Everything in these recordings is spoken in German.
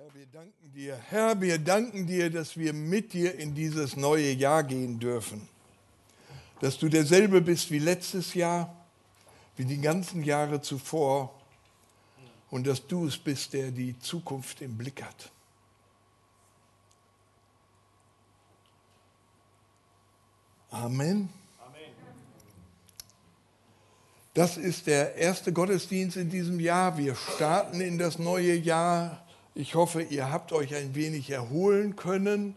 Herr, wir danken dir. Herr, wir danken dir, dass wir mit dir in dieses neue Jahr gehen dürfen. Dass du derselbe bist wie letztes Jahr, wie die ganzen Jahre zuvor und dass du es bist, der die Zukunft im Blick hat. Amen. Das ist der erste Gottesdienst in diesem Jahr. Wir starten in das neue Jahr. Ich hoffe, ihr habt euch ein wenig erholen können.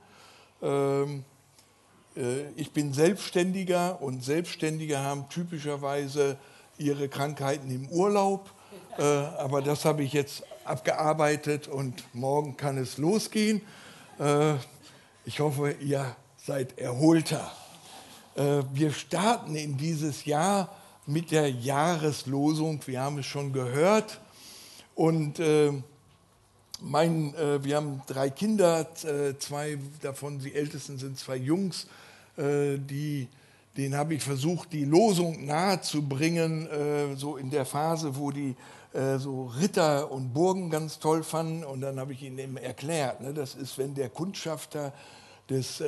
Ähm, äh, ich bin Selbstständiger und Selbstständige haben typischerweise ihre Krankheiten im Urlaub. Äh, aber das habe ich jetzt abgearbeitet und morgen kann es losgehen. Äh, ich hoffe, ihr seid erholter. Wir starten in dieses Jahr mit der Jahreslosung. Wir haben es schon gehört. Und mein, äh, wir haben drei Kinder, äh, zwei davon, die ältesten sind zwei Jungs, äh, die, denen habe ich versucht, die Losung nahezubringen, äh, so in der Phase, wo die so Ritter und Burgen ganz toll fanden. Und dann habe ich ihnen eben erklärt, ne, das ist, wenn der Kundschafter des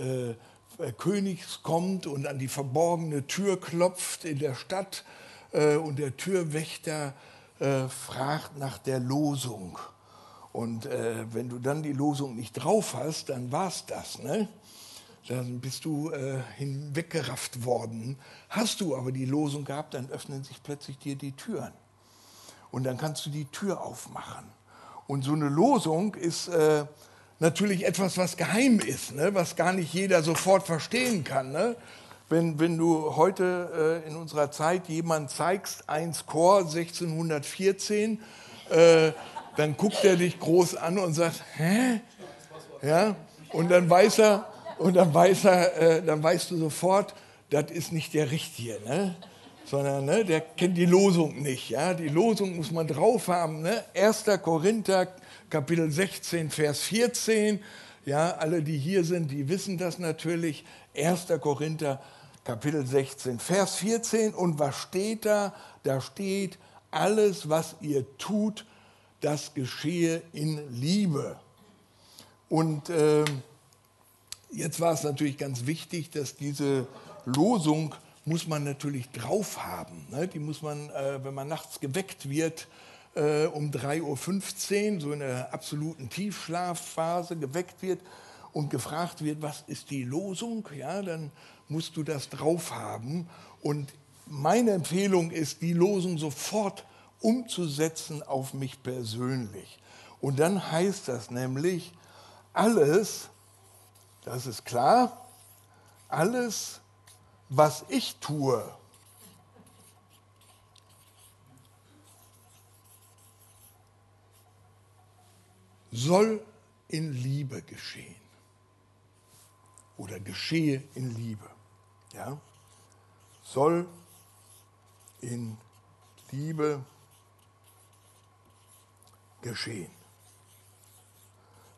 Königs kommt und an die verborgene Tür klopft in der Stadt äh, und der Türwächter äh, fragt nach der Losung. Und äh, wenn du dann die Losung nicht drauf hast, dann war es das. Ne? Dann bist du äh, hinweggerafft worden. Hast du aber die Losung gehabt, dann öffnen sich plötzlich dir die Türen. Und dann kannst du die Tür aufmachen. Und so eine Losung ist äh, natürlich etwas, was geheim ist, ne? was gar nicht jeder sofort verstehen kann. Ne? Wenn, wenn du heute äh, in unserer Zeit jemand zeigst, 1 Chor 1614, äh, dann guckt er dich groß an und sagt, hä? Ja? Und dann weiß er, und dann weiß er, äh, dann weißt du sofort, das ist nicht der Richtige, ne? sondern ne, der kennt die Losung nicht. Ja? Die Losung muss man drauf haben. Ne? 1. Korinther Kapitel 16, Vers 14. Ja, alle, die hier sind, die wissen das natürlich. 1. Korinther, Kapitel 16, Vers 14. Und was steht da? Da steht, alles, was ihr tut, das geschehe in Liebe. Und äh, jetzt war es natürlich ganz wichtig, dass diese Losung muss man natürlich drauf haben. Ne? Die muss man, äh, wenn man nachts geweckt wird, äh, um 3.15 Uhr, so in der absoluten Tiefschlafphase, geweckt wird und gefragt wird, was ist die Losung, ja, dann musst du das drauf haben. Und meine Empfehlung ist, die Losung sofort umzusetzen auf mich persönlich. Und dann heißt das nämlich, alles, das ist klar, alles, was ich tue, soll in Liebe geschehen. Oder geschehe in Liebe. Ja? Soll in Liebe geschehen.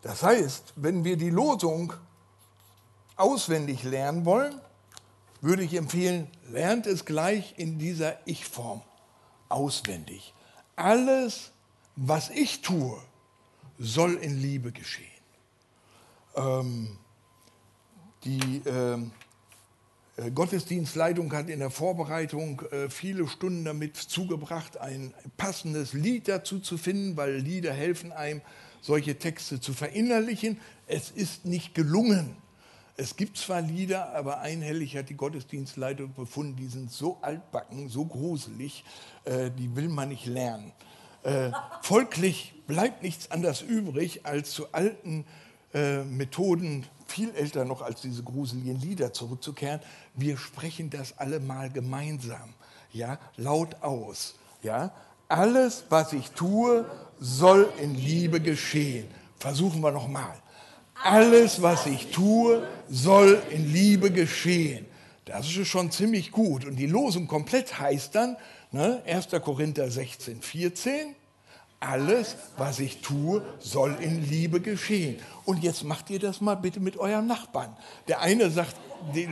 Das heißt, wenn wir die Losung auswendig lernen wollen, würde ich empfehlen, lernt es gleich in dieser Ich-Form auswendig. Alles, was ich tue, soll in Liebe geschehen. Ähm, die ähm, äh, Gottesdienstleitung hat in der Vorbereitung äh, viele Stunden damit zugebracht, ein passendes Lied dazu zu finden, weil Lieder helfen einem, solche Texte zu verinnerlichen. Es ist nicht gelungen. Es gibt zwar Lieder, aber einhellig hat die Gottesdienstleitung befunden, die sind so altbacken, so gruselig, äh, die will man nicht lernen. Äh, folglich bleibt nichts anderes übrig, als zu alten äh, Methoden, viel älter noch als diese gruseligen Lieder, zurückzukehren. Wir sprechen das alle mal gemeinsam, ja, laut aus. Ja. Alles, was ich tue, soll in Liebe geschehen. Versuchen wir nochmal. Alles, was ich tue, soll in Liebe geschehen. Das ist schon ziemlich gut. Und die Losung komplett heißt dann, ne, 1. Korinther 16, 14, alles, was ich tue, soll in Liebe geschehen. Und jetzt macht ihr das mal bitte mit eurem Nachbarn. Der eine sagt, die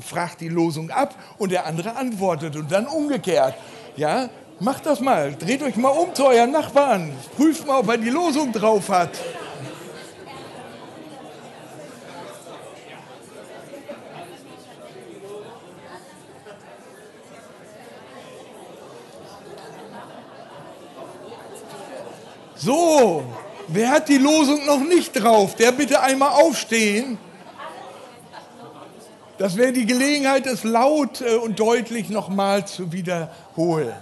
fragt die Losung ab und der andere antwortet und dann umgekehrt. Ja, macht das mal. Dreht euch mal um zu eurem Nachbarn. Prüft mal, ob er die Losung drauf hat. So, wer hat die Losung noch nicht drauf? Der bitte einmal aufstehen. Das wäre die Gelegenheit, es laut äh, und deutlich nochmal zu wiederholen.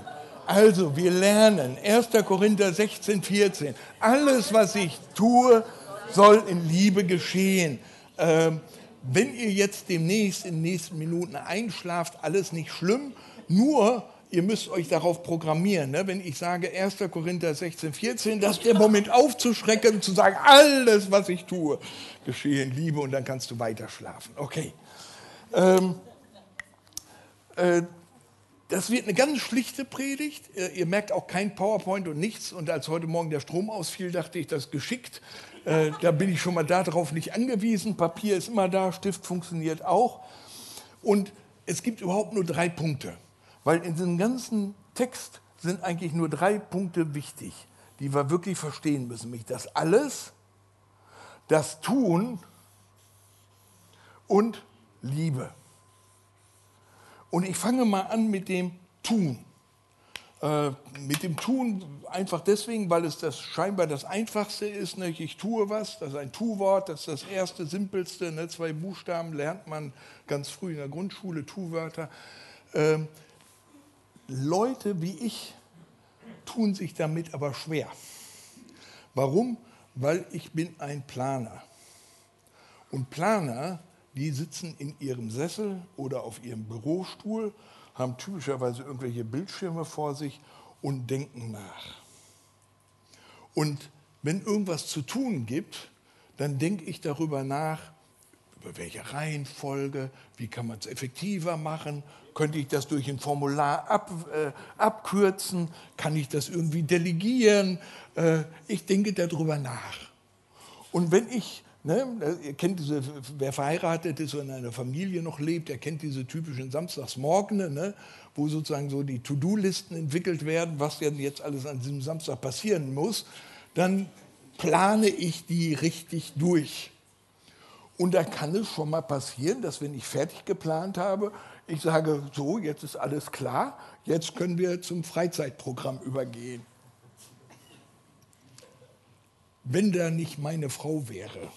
Also, wir lernen 1. Korinther 16, 14. Alles, was ich tue, soll in Liebe geschehen. Ähm, wenn ihr jetzt demnächst in den nächsten Minuten einschlaft, alles nicht schlimm, nur ihr müsst euch darauf programmieren. Ne? Wenn ich sage 1. Korinther 16, 14, das ist der Moment aufzuschrecken zu sagen, alles, was ich tue, geschehe in Liebe und dann kannst du weiter schlafen. Okay. Ähm, äh, das wird eine ganz schlichte Predigt. Ihr merkt auch kein PowerPoint und nichts. Und als heute Morgen der Strom ausfiel, dachte ich, das ist geschickt. Äh, da bin ich schon mal darauf nicht angewiesen. Papier ist immer da, Stift funktioniert auch. Und es gibt überhaupt nur drei Punkte. Weil in diesem ganzen Text sind eigentlich nur drei Punkte wichtig, die wir wirklich verstehen müssen. Nämlich das Alles, das Tun und Liebe. Und ich fange mal an mit dem Tun. Äh, mit dem Tun einfach deswegen, weil es das scheinbar das Einfachste ist. Ne? Ich tue was, das ist ein Tu-Wort, das ist das erste, simpelste. Ne? Zwei Buchstaben lernt man ganz früh in der Grundschule, Tu-Wörter. Ähm, Leute wie ich tun sich damit aber schwer. Warum? Weil ich bin ein Planer. Und Planer die sitzen in ihrem Sessel oder auf ihrem Bürostuhl, haben typischerweise irgendwelche Bildschirme vor sich und denken nach. Und wenn irgendwas zu tun gibt, dann denke ich darüber nach, über welche Reihenfolge, wie kann man es effektiver machen, könnte ich das durch ein Formular ab, äh, abkürzen, kann ich das irgendwie delegieren, äh, ich denke darüber nach. Und wenn ich Ne? Ihr kennt diese, wer verheiratet ist oder in einer Familie noch lebt, der kennt diese typischen Samstagsmorgen, ne? wo sozusagen so die To-Do-Listen entwickelt werden, was denn jetzt alles an diesem Samstag passieren muss. Dann plane ich die richtig durch. Und da kann es schon mal passieren, dass wenn ich fertig geplant habe, ich sage, so, jetzt ist alles klar, jetzt können wir zum Freizeitprogramm übergehen. Wenn da nicht meine Frau wäre,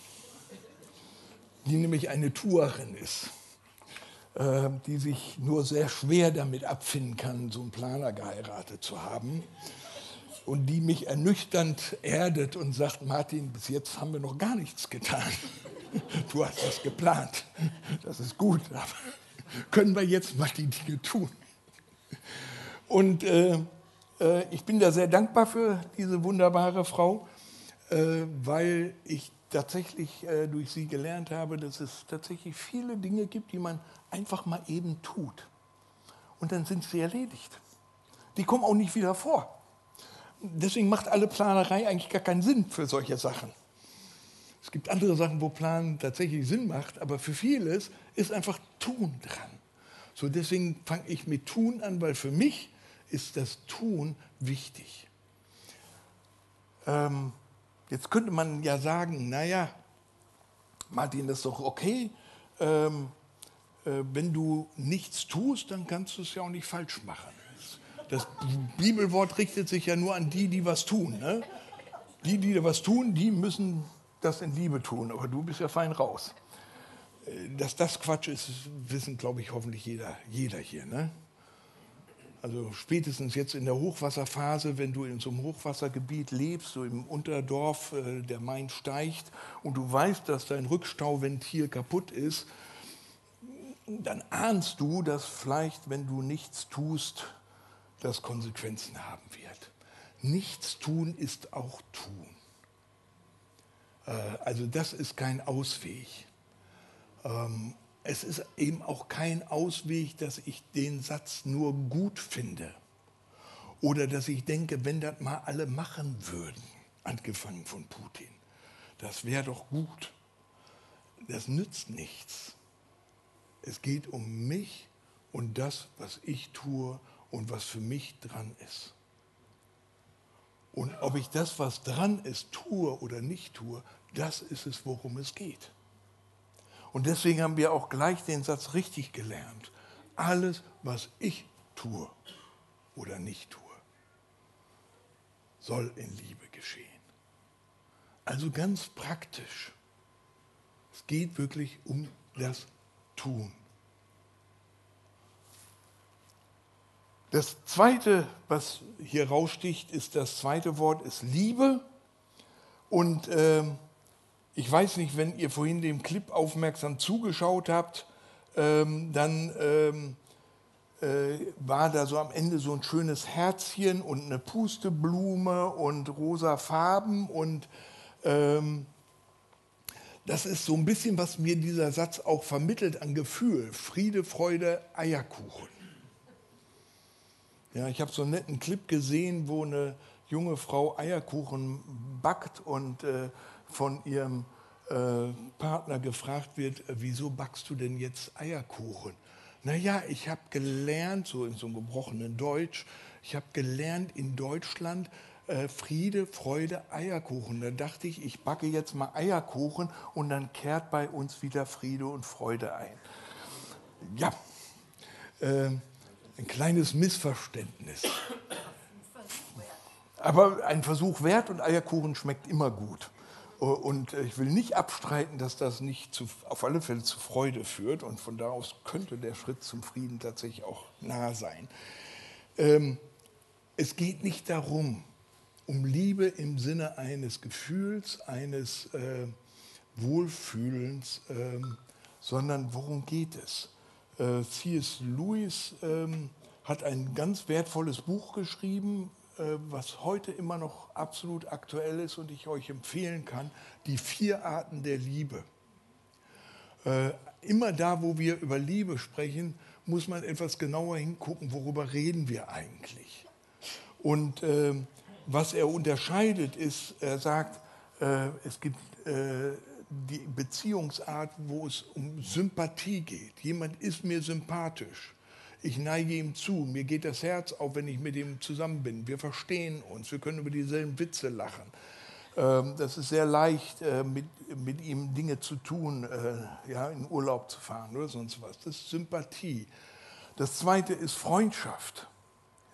die nämlich eine Tourerin ist, äh, die sich nur sehr schwer damit abfinden kann, so einen Planer geheiratet zu haben und die mich ernüchternd erdet und sagt, Martin, bis jetzt haben wir noch gar nichts getan. Du hast das geplant, das ist gut, aber können wir jetzt mal die Dinge tun? Und äh, äh, ich bin da sehr dankbar für diese wunderbare Frau, äh, weil ich tatsächlich äh, durch sie gelernt habe, dass es tatsächlich viele Dinge gibt, die man einfach mal eben tut. Und dann sind sie erledigt. Die kommen auch nicht wieder vor. Deswegen macht alle Planerei eigentlich gar keinen Sinn für solche Sachen. Es gibt andere Sachen, wo Planen tatsächlich Sinn macht, aber für vieles ist einfach Tun dran. So deswegen fange ich mit Tun an, weil für mich ist das Tun wichtig. Ähm, Jetzt könnte man ja sagen, naja, Martin, das ist doch okay. Ähm, äh, wenn du nichts tust, dann kannst du es ja auch nicht falsch machen. Das Bibelwort richtet sich ja nur an die, die was tun. Ne? Die, die was tun, die müssen das in Liebe tun. Aber du bist ja fein raus. Dass das Quatsch ist, wissen, glaube ich, hoffentlich jeder, jeder hier. Ne? Also spätestens jetzt in der Hochwasserphase, wenn du in so einem Hochwassergebiet lebst, so im Unterdorf, äh, der Main steigt und du weißt, dass dein Rückstauventil kaputt ist, dann ahnst du, dass vielleicht, wenn du nichts tust, das Konsequenzen haben wird. Nichts tun ist auch tun. Äh, also das ist kein Ausweg. Ähm, es ist eben auch kein Ausweg, dass ich den Satz nur gut finde. Oder dass ich denke, wenn das mal alle machen würden, angefangen von Putin, das wäre doch gut. Das nützt nichts. Es geht um mich und das, was ich tue und was für mich dran ist. Und ob ich das, was dran ist, tue oder nicht tue, das ist es, worum es geht. Und deswegen haben wir auch gleich den Satz richtig gelernt. Alles, was ich tue oder nicht tue, soll in Liebe geschehen. Also ganz praktisch. Es geht wirklich um das Tun. Das zweite, was hier raussticht, ist das zweite Wort, ist Liebe. Und äh, ich weiß nicht, wenn ihr vorhin dem Clip aufmerksam zugeschaut habt, ähm, dann ähm, äh, war da so am Ende so ein schönes Herzchen und eine Pusteblume und rosa Farben und ähm, das ist so ein bisschen, was mir dieser Satz auch vermittelt an Gefühl. Friede, Freude, Eierkuchen. Ja, ich habe so einen netten Clip gesehen, wo eine junge Frau Eierkuchen backt und äh, von ihrem äh, Partner gefragt wird, äh, wieso backst du denn jetzt Eierkuchen? Naja, ich habe gelernt, so in so einem gebrochenen Deutsch, ich habe gelernt in Deutschland, äh, Friede, Freude, Eierkuchen. Da dachte ich, ich backe jetzt mal Eierkuchen und dann kehrt bei uns wieder Friede und Freude ein. Ja, äh, ein kleines Missverständnis. Aber ein Versuch wert und Eierkuchen schmeckt immer gut. Und ich will nicht abstreiten, dass das nicht zu, auf alle Fälle zu Freude führt. Und von da aus könnte der Schritt zum Frieden tatsächlich auch nah sein. Ähm, es geht nicht darum, um Liebe im Sinne eines Gefühls, eines äh, Wohlfühlens, äh, sondern worum geht es? Äh, C.S. Lewis ähm, hat ein ganz wertvolles Buch geschrieben, äh, was heute immer noch absolut aktuell ist und ich euch empfehlen kann, die vier Arten der Liebe. Äh, immer da, wo wir über Liebe sprechen, muss man etwas genauer hingucken, worüber reden wir eigentlich. Und äh, was er unterscheidet, ist, er sagt, äh, es gibt äh, die Beziehungsart, wo es um Sympathie geht. Jemand ist mir sympathisch. Ich neige ihm zu. Mir geht das Herz auf, wenn ich mit ihm zusammen bin. Wir verstehen uns. Wir können über dieselben Witze lachen. Ähm, das ist sehr leicht, äh, mit, mit ihm Dinge zu tun, äh, ja, in Urlaub zu fahren oder sonst was. Das ist Sympathie. Das zweite ist Freundschaft.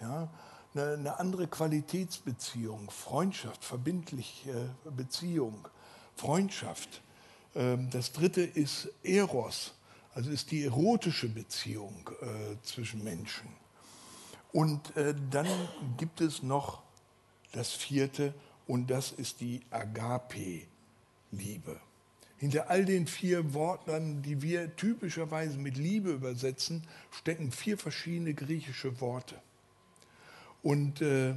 Ja, eine, eine andere Qualitätsbeziehung, Freundschaft, verbindliche Beziehung, Freundschaft. Ähm, das dritte ist Eros, also ist die erotische Beziehung äh, zwischen Menschen. Und äh, dann gibt es noch das vierte und das ist die Agape-Liebe. Hinter all den vier Worten, die wir typischerweise mit Liebe übersetzen, stecken vier verschiedene griechische Worte. Und äh,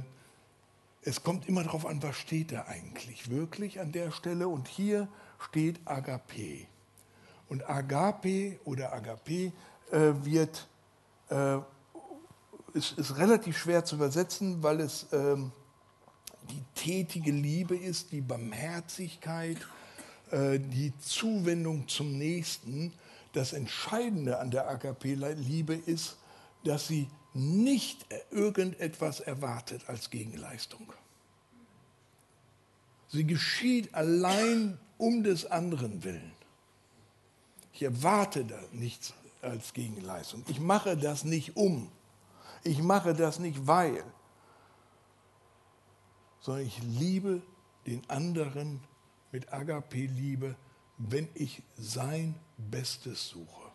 es kommt immer darauf an, was steht da eigentlich wirklich an der Stelle. Und hier steht Agape. Und Agape oder Agape äh, wird, äh, ist, ist, relativ schwer zu übersetzen, weil es ähm, die tätige Liebe ist, die Barmherzigkeit, äh, die Zuwendung zum Nächsten. Das Entscheidende an der Agape-Liebe ist, dass sie nicht irgendetwas erwartet als Gegenleistung. Sie geschieht allein um des anderen willen. Ich erwarte da nichts als Gegenleistung. Ich mache das nicht um. Ich mache das nicht weil, sondern ich liebe den anderen mit Agape-Liebe, wenn ich sein Bestes suche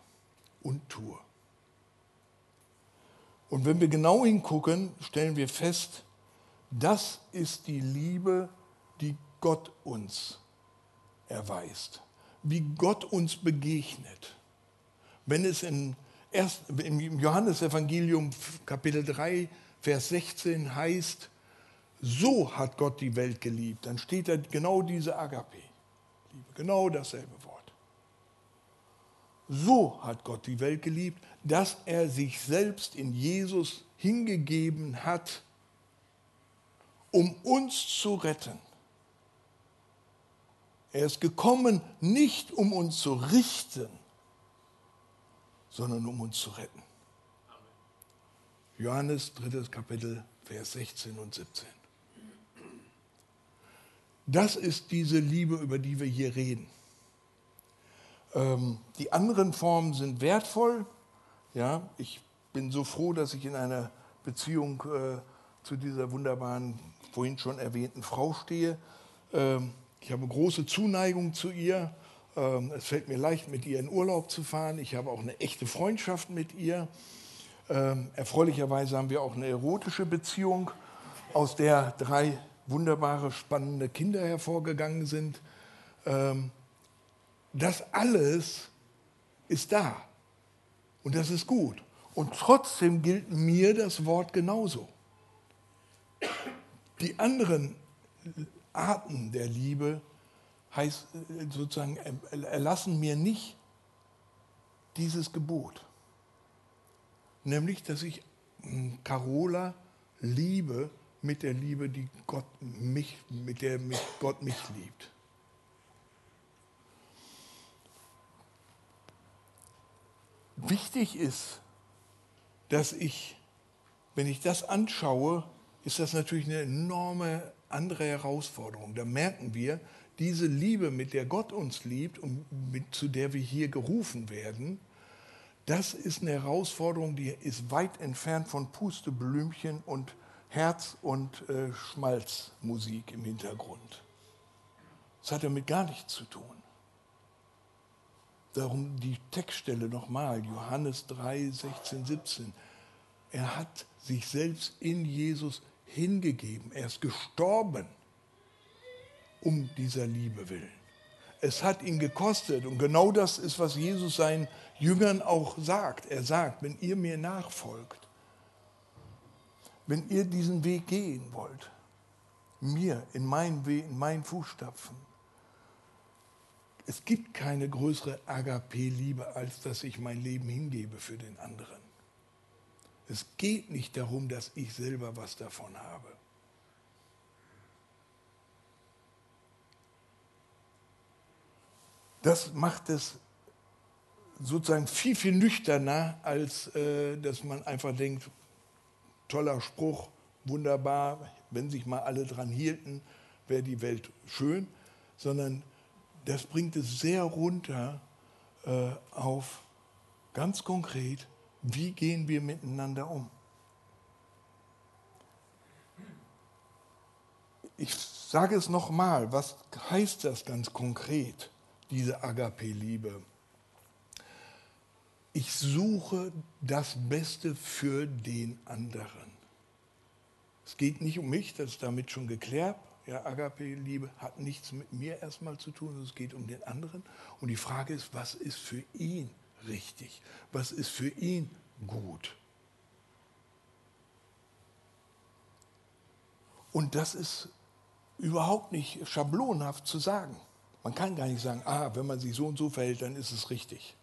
und tue. Und wenn wir genau hingucken, stellen wir fest, das ist die Liebe, die Gott uns erweist wie Gott uns begegnet. Wenn es in erst, im Johannesevangelium Kapitel 3, Vers 16 heißt, so hat Gott die Welt geliebt, dann steht da genau diese Agape. Liebe, genau dasselbe. So hat Gott die Welt geliebt, dass er sich selbst in Jesus hingegeben hat, um uns zu retten. Er ist gekommen, nicht um uns zu richten, sondern um uns zu retten. Johannes 3. Kapitel, Vers 16 und 17. Das ist diese Liebe, über die wir hier reden. Ähm, die anderen Formen sind wertvoll. Ja, ich bin so froh, dass ich in einer Beziehung äh, zu dieser wunderbaren, vorhin schon erwähnten Frau stehe. Ähm, Ich habe große Zuneigung zu ihr. Ähm, es fällt mir leicht, mit ihr in Urlaub zu fahren. Ich habe auch eine echte Freundschaft mit ihr. Ähm, erfreulicherweise haben wir auch eine erotische Beziehung, aus der drei wunderbare, spannende Kinder hervorgegangen sind. Ähm, das alles ist da. Und das ist gut. Und trotzdem gilt mir das Wort genauso. Die anderen Arten der Liebe heißt sozusagen, erlassen mir nicht dieses Gebot. Nämlich, dass ich hm, Carola liebe mit der Liebe, die Gott mich, mit der mich Gott mich liebt. Wichtig ist, dass ich, wenn ich das anschaue, ist das natürlich eine enorme andere Herausforderung. Da merken wir, diese Liebe, mit der Gott uns liebt und mit, zu der wir hier gerufen werden, das ist eine Herausforderung, die ist weit entfernt von Pusteblümchen und Herz- und äh, Schmalzmusik im Hintergrund. Das hat damit gar nichts zu tun. Darum die Textstelle nochmal, Johannes 3, 16, 17. Er hat sich selbst in Jesus hingegeben. Er ist gestorben um dieser Liebe willen. Es hat ihn gekostet und genau das ist, was Jesus seinen Jüngern auch sagt. Er sagt, wenn ihr mir nachfolgt, wenn ihr diesen Weg gehen wollt, mir in meinen Weg, in meinen Fußstapfen, es gibt keine größere Agape-Liebe, als dass ich mein Leben hingebe für den anderen. Es geht nicht darum, dass ich selber was davon habe. Das macht es sozusagen viel, viel nüchterner, als äh, dass man einfach denkt, toller Spruch, wunderbar, wenn sich mal alle dran hielten, wäre die Welt schön, sondern das bringt es sehr runter äh, auf ganz konkret, wie gehen wir miteinander um. Ich sage es nochmal, was heißt das ganz konkret, diese Agape-Liebe? Ich suche das Beste für den anderen. Es geht nicht um mich, das ist damit schon geklärt. Ja, Agape-Liebe hat nichts mit mir erstmal zu tun, es geht um den anderen. Und die Frage ist, was ist für ihn richtig? Was ist für ihn gut? Und das ist überhaupt nicht schablonhaft zu sagen. Man kann gar nicht sagen, ah, wenn man sich so und so verhält, dann ist es richtig.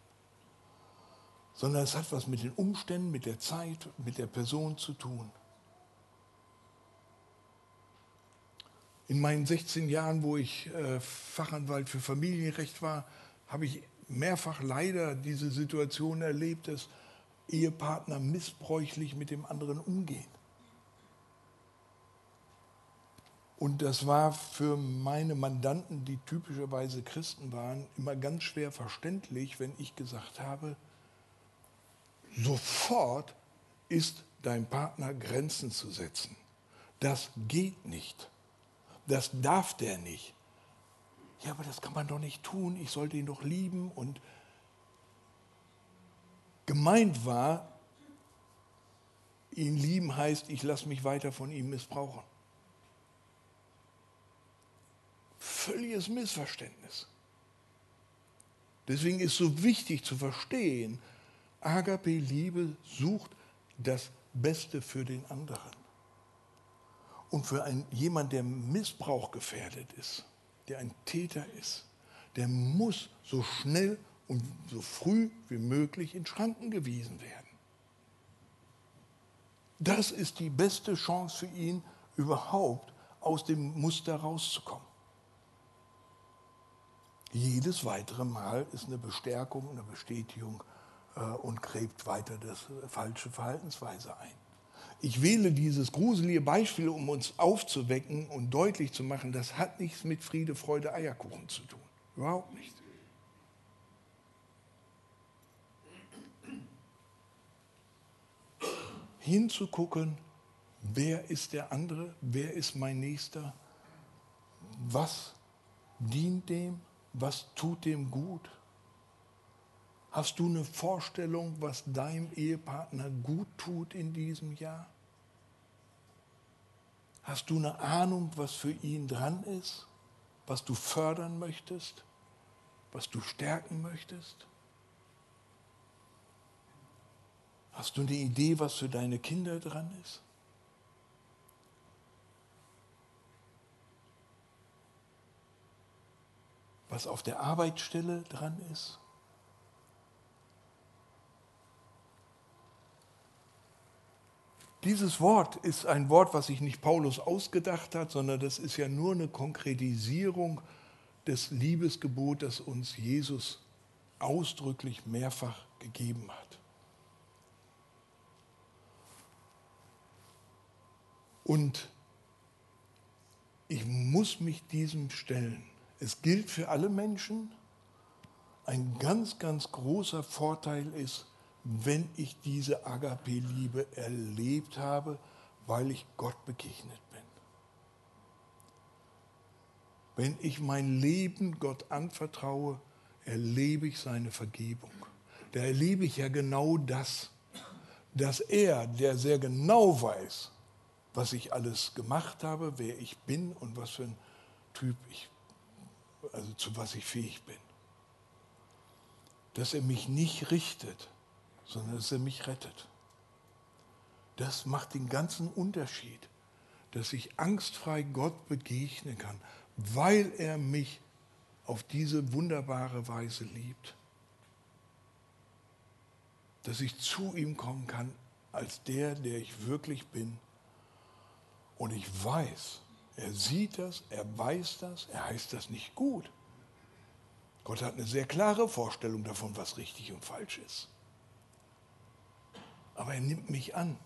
Sondern es hat was mit den Umständen, mit der Zeit, mit der Person zu tun. In meinen 16 Jahren, wo ich äh, Fachanwalt für Familienrecht war, habe ich mehrfach leider diese Situation erlebt, dass Ehepartner missbräuchlich mit dem anderen umgehen. Und das war für meine Mandanten, die typischerweise Christen waren, immer ganz schwer verständlich, wenn ich gesagt habe, sofort ist dein Partner Grenzen zu setzen. Das geht nicht. Das darf der nicht. Ja, aber das kann man doch nicht tun. Ich sollte ihn doch lieben. Und gemeint war, ihn lieben heißt, ich lasse mich weiter von ihm missbrauchen. Völliges Missverständnis. Deswegen ist so wichtig zu verstehen, Agape Liebe sucht das Beste für den anderen. Und für einen, jemand, der Missbrauch gefährdet ist, der ein Täter ist, der muss so schnell und so früh wie möglich in Schranken gewiesen werden. Das ist die beste Chance für ihn, überhaupt aus dem Muster rauszukommen. Jedes weitere Mal ist eine Bestärkung, eine Bestätigung äh, und gräbt weiter das äh, falsche Verhaltensweise ein. Ich wähle dieses gruselige Beispiel, um uns aufzuwecken und deutlich zu machen, das hat nichts mit Friede, Freude, Eierkuchen zu tun. Überhaupt nicht. Hinzugucken, wer ist der andere, wer ist mein Nächster, was dient dem, was tut dem gut? Hast du eine Vorstellung, was deinem Ehepartner gut tut in diesem Jahr? Hast du eine Ahnung, was für ihn dran ist, was du fördern möchtest, was du stärken möchtest? Hast du eine Idee, was für deine Kinder dran ist? Was auf der Arbeitsstelle dran ist? Dieses Wort ist ein Wort, was sich nicht Paulus ausgedacht hat, sondern das ist ja nur eine Konkretisierung des Liebesgebots, das uns Jesus ausdrücklich mehrfach gegeben hat. Und ich muss mich diesem stellen. Es gilt für alle Menschen. Ein ganz, ganz großer Vorteil ist, wenn ich diese Agape-Liebe erlebt habe, weil ich Gott begegnet bin. Wenn ich mein Leben Gott anvertraue, erlebe ich seine Vergebung. Da erlebe ich ja genau das, dass er, der sehr genau weiß, was ich alles gemacht habe, wer ich bin und was für ein Typ ich, also zu was ich fähig bin. Dass er mich nicht richtet, sondern dass er mich rettet. Das macht den ganzen Unterschied, dass ich angstfrei Gott begegnen kann, weil er mich auf diese wunderbare Weise liebt. Dass ich zu ihm kommen kann als der, der ich wirklich bin und ich weiß, er sieht das, er weiß das, er heißt das nicht gut. Gott hat eine sehr klare Vorstellung davon, was richtig und falsch ist. Aber er nimmt mich an.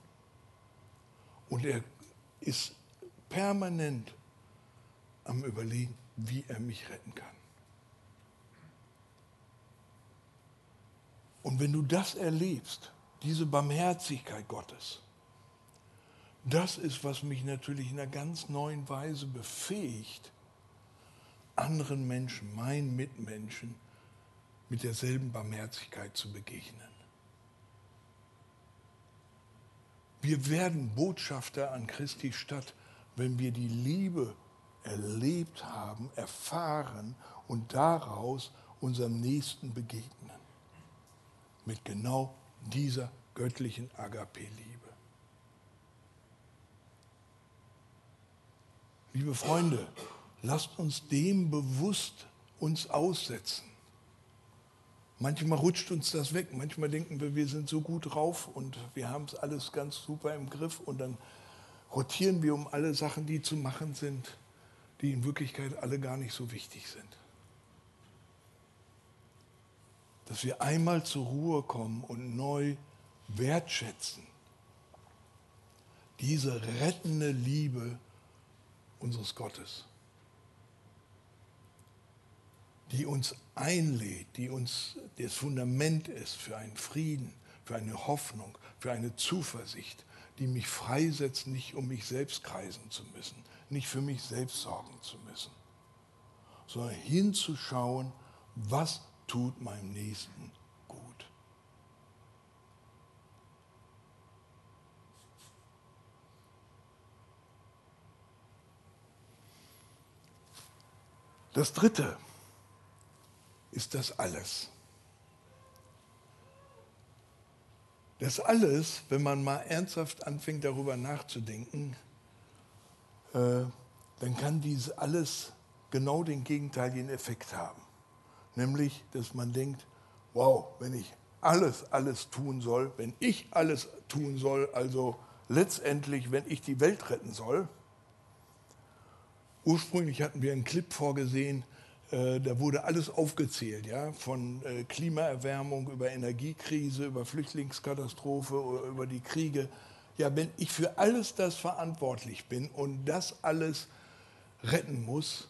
Und er ist permanent am Überlegen, wie er mich retten kann. Und wenn du das erlebst, diese Barmherzigkeit Gottes, das ist, was mich natürlich in einer ganz neuen Weise befähigt, anderen Menschen, meinen Mitmenschen, mit derselben Barmherzigkeit zu begegnen. Wir werden Botschafter an Christi Stadt, wenn wir die Liebe erlebt haben, erfahren und daraus unserem Nächsten begegnen. Mit genau dieser göttlichen Agape-Liebe. Liebe Freunde, lasst uns dem bewusst uns aussetzen. Manchmal rutscht uns das weg, manchmal denken wir, wir sind so gut drauf und wir haben es alles ganz super im Griff und dann rotieren wir um alle Sachen, die zu machen sind, die in Wirklichkeit alle gar nicht so wichtig sind. Dass wir einmal zur Ruhe kommen und neu wertschätzen. Diese rettende Liebe, unseres Gottes, die uns einlädt, die uns das Fundament ist für einen Frieden, für eine Hoffnung, für eine Zuversicht, die mich freisetzt, nicht um mich selbst kreisen zu müssen, nicht für mich selbst sorgen zu müssen, sondern hinzuschauen, was tut meinem Nächsten Das Dritte ist das Alles. Das Alles, wenn man mal ernsthaft anfängt darüber nachzudenken, äh, dann kann dieses Alles genau den gegenteiligen Effekt haben. Nämlich, dass man denkt, wow, wenn ich alles, alles tun soll, wenn ich alles tun soll, also letztendlich, wenn ich die Welt retten soll, Ursprünglich hatten wir einen Clip vorgesehen, da wurde alles aufgezählt, ja, von äh, Klimaerwärmung über Energiekrise, über Flüchtlingskatastrophe, über die Kriege. Ja, wenn ich für alles das verantwortlich bin und das alles retten muss,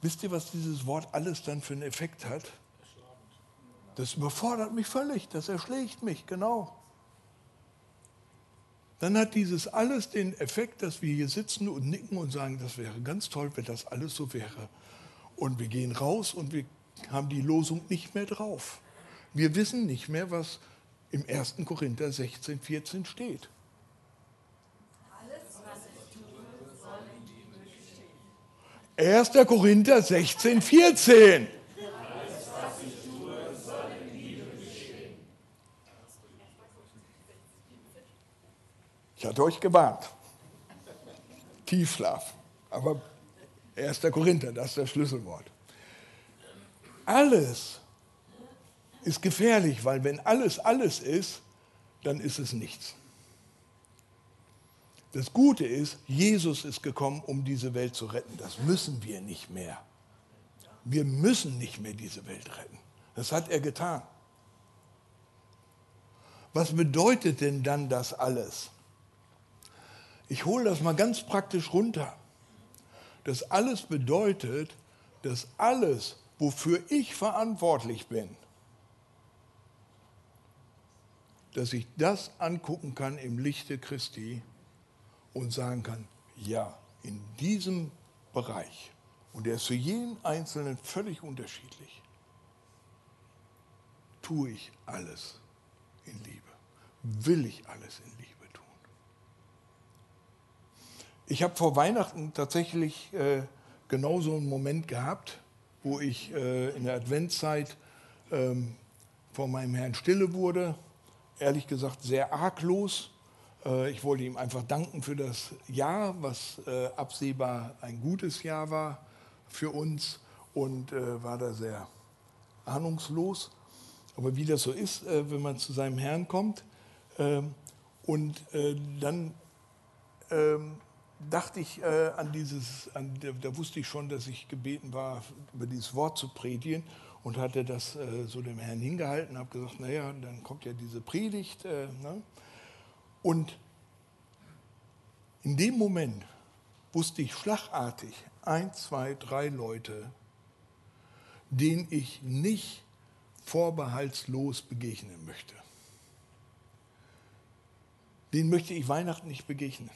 wisst ihr, was dieses Wort alles dann für einen Effekt hat? Das überfordert mich völlig, das erschlägt mich, genau. dann hat dieses alles den Effekt, dass wir hier sitzen und nicken und sagen, das wäre ganz toll, wenn das alles so wäre. Und wir gehen raus und wir haben die Losung nicht mehr drauf. Wir wissen nicht mehr, was im 1. Korinther 16, 14 steht. 1. Korinther 16, 14. Ich hatte euch gewarnt. Tiefschlaf. Aber 1. Korinther, das ist das Schlüsselwort. Alles ist gefährlich, weil wenn alles alles ist, dann ist es nichts. Das Gute ist, Jesus ist gekommen, um diese Welt zu retten. Das müssen wir nicht mehr. Wir müssen nicht mehr diese Welt retten. Das hat er getan. Was bedeutet denn dann das alles? Ich hole das mal ganz praktisch runter. Das alles bedeutet, dass alles, wofür ich verantwortlich bin, dass ich das angucken kann im Lichte Christi und sagen kann, ja, in diesem Bereich, und der ist für jeden Einzelnen völlig unterschiedlich, tue ich alles in Liebe, will ich alles in Liebe tun. Ich habe vor Weihnachten tatsächlich äh, genauso einen Moment gehabt, wo ich äh, in der Adventszeit ähm, vor meinem Herrn stille wurde ehrlich gesagt sehr arglos. Äh, ich wollte ihm einfach danken für das Jahr, was äh, absehbar ein gutes Jahr war für uns und äh, war da sehr ahnungslos. Aber wie das so ist, wenn man zu seinem Herrn kommt. Ähm, und dann ähm, dachte ich an dieses, an, da wusste ich schon, dass ich gebeten war, über dieses Wort zu predigen und hatte das äh, so dem Herrn hingehalten, habe gesagt, naja, dann kommt ja diese Predigt. Äh, ne? Und in dem Moment wusste ich schlagartig, ein, zwei, drei Leute, denen ich nicht vorbehaltslos begegnen möchte. Den möchte ich Weihnachten nicht begegnen.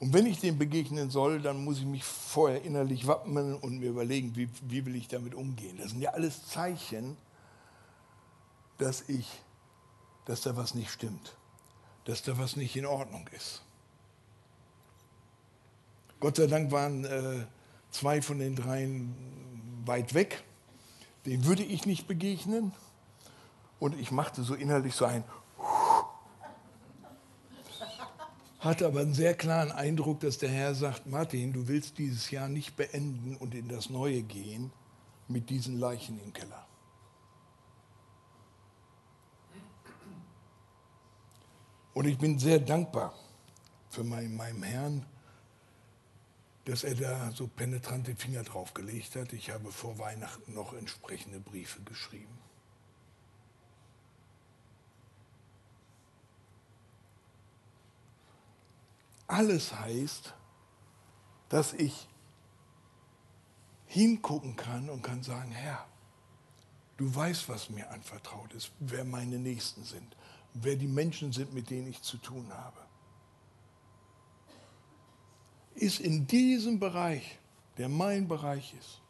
Und wenn ich dem begegnen soll, dann muss ich mich vorher innerlich wappnen und mir überlegen, wie, wie will ich damit umgehen. Das sind ja alles Zeichen, dass ich, dass da was nicht stimmt, dass da was nicht in Ordnung ist. Gott sei Dank waren äh, zwei von den dreien weit weg. Den würde ich nicht begegnen. Und ich machte so innerlich so ein hatte aber einen sehr klaren Eindruck, dass der Herr sagt, Martin, du willst dieses Jahr nicht beenden und in das Neue gehen mit diesen Leichen im Keller. Und ich bin sehr dankbar für meinen, meinem Herrn, dass er da so penetrante Finger drauf gelegt hat. Ich habe vor Weihnachten noch entsprechende Briefe geschrieben. Alles heißt, dass ich hingucken kann und kann sagen, Herr, du weißt, was mir anvertraut ist, wer meine Nächsten sind, wer die Menschen sind, mit denen ich zu tun habe. Ist in diesem Bereich, der mein Bereich ist,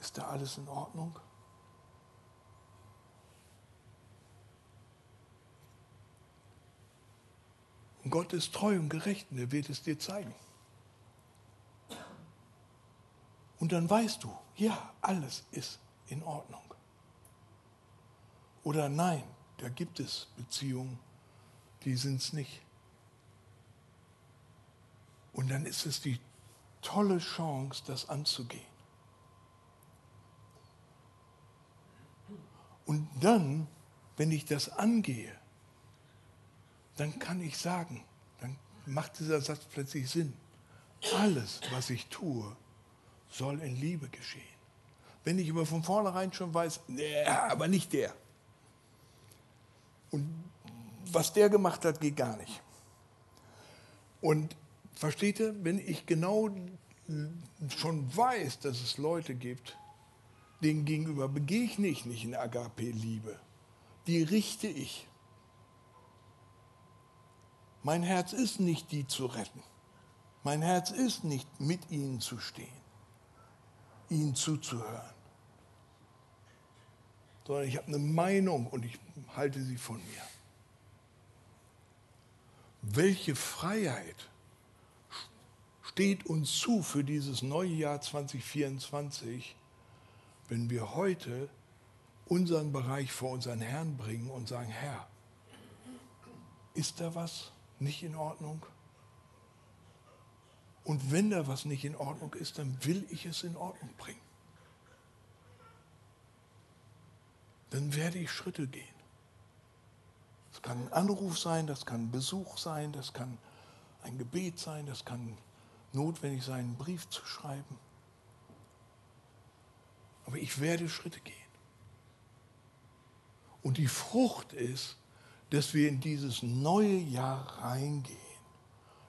ist da alles in Ordnung? Und Gott ist treu und gerecht und er wird es dir zeigen. Und dann weißt du, ja, alles ist in Ordnung. Oder nein, da gibt es Beziehungen, die sind es nicht. Und dann ist es die tolle Chance, das anzugehen. Und dann, wenn ich das angehe, dann kann ich sagen, dann macht dieser Satz plötzlich Sinn. Alles, was ich tue, soll in Liebe geschehen. Wenn ich aber von vornherein schon weiß, nee, aber nicht der. Und was der gemacht hat, geht gar nicht. Und versteht ihr, wenn ich genau schon weiß, dass es Leute gibt, denen gegenüber begegne ich nicht in Agape-Liebe, die richte ich Mein Herz ist nicht, die zu retten. Mein Herz ist nicht, mit ihnen zu stehen, ihnen zuzuhören, sondern ich habe eine Meinung und ich halte sie von mir. Welche Freiheit steht uns zu für dieses neue Jahr 2024, wenn wir heute unseren Bereich vor unseren Herrn bringen und sagen, Herr, ist da was nicht in Ordnung? Und wenn da was nicht in Ordnung ist, dann will ich es in Ordnung bringen. Dann werde ich Schritte gehen. Das kann ein Anruf sein, das kann ein Besuch sein, das kann ein Gebet sein, das kann notwendig sein, einen Brief zu schreiben. Aber ich werde Schritte gehen. Und die Frucht ist, dass wir in dieses neue Jahr reingehen,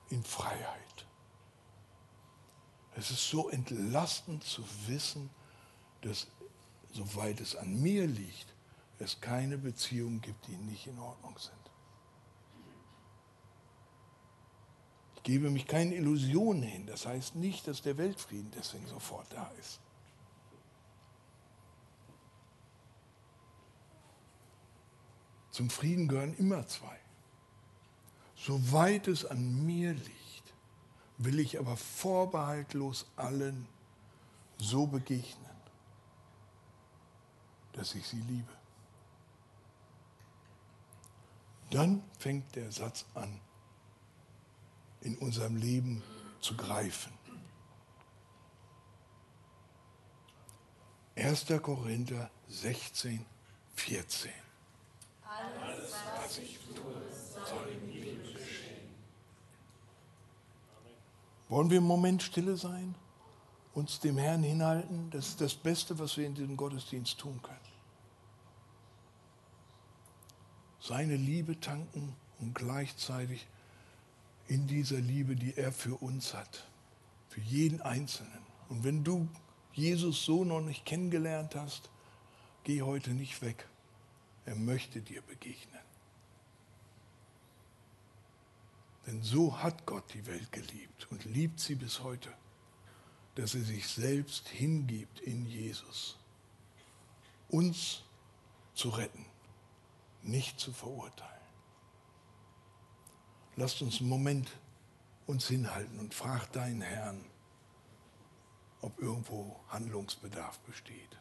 in Freiheit. Es ist so entlastend zu wissen, dass, soweit es an mir liegt, es keine Beziehungen gibt, die nicht in Ordnung sind. Ich gebe mich keinen Illusionen hin. Das heißt nicht, dass der Weltfrieden deswegen sofort da ist. Zum Frieden gehören immer zwei. Soweit es an mir liegt, will ich aber vorbehaltlos allen so begegnen, dass ich sie liebe. Dann fängt der Satz an, in unserem Leben zu greifen. 1. Korinther 16, 14. Alles, was ich tue, soll in Liebe geschehen. Wollen wir im Moment stille sein? Uns dem Herrn hinhalten? Das ist das Beste, was wir in diesem Gottesdienst tun können. Seine Liebe tanken und gleichzeitig in dieser Liebe, die er für uns hat, für jeden Einzelnen. Und wenn du Jesus so noch nicht kennengelernt hast, geh heute nicht weg. Er möchte dir begegnen. Denn so hat Gott die Welt geliebt und liebt sie bis heute, dass er sich selbst hingibt in Jesus, uns zu retten, nicht zu verurteilen. Lasst uns einen Moment uns hinhalten und frag deinen Herrn, ob irgendwo Handlungsbedarf besteht.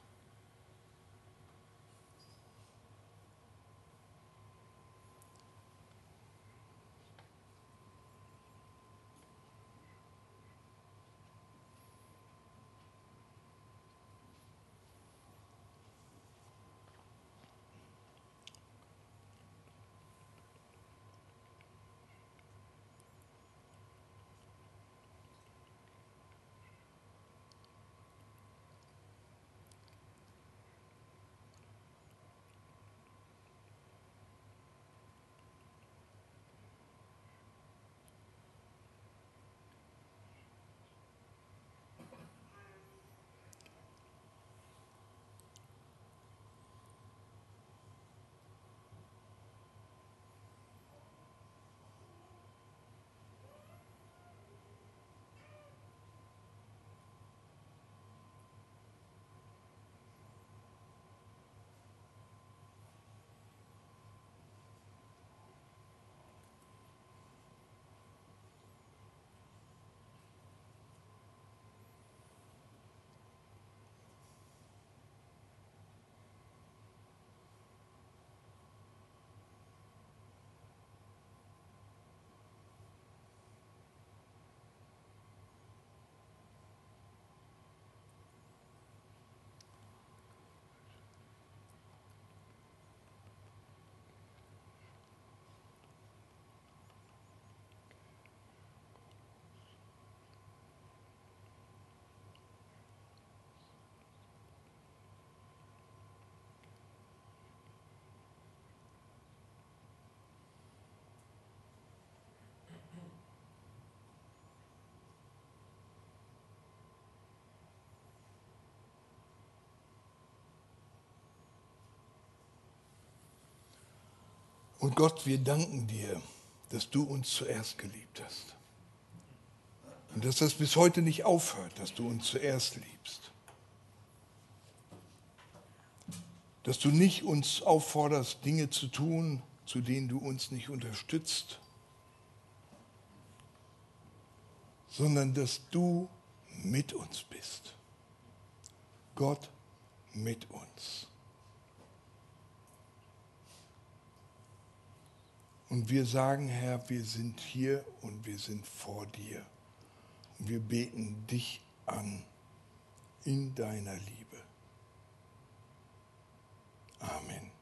Und Gott, wir danken dir, dass du uns zuerst geliebt hast. Und dass das bis heute nicht aufhört, dass du uns zuerst liebst. Dass du nicht uns aufforderst, Dinge zu tun, zu denen du uns nicht unterstützt, sondern dass du mit uns bist. Gott mit uns. Und wir sagen, Herr, wir sind hier und wir sind vor dir. Und wir beten dich an in deiner Liebe. Amen.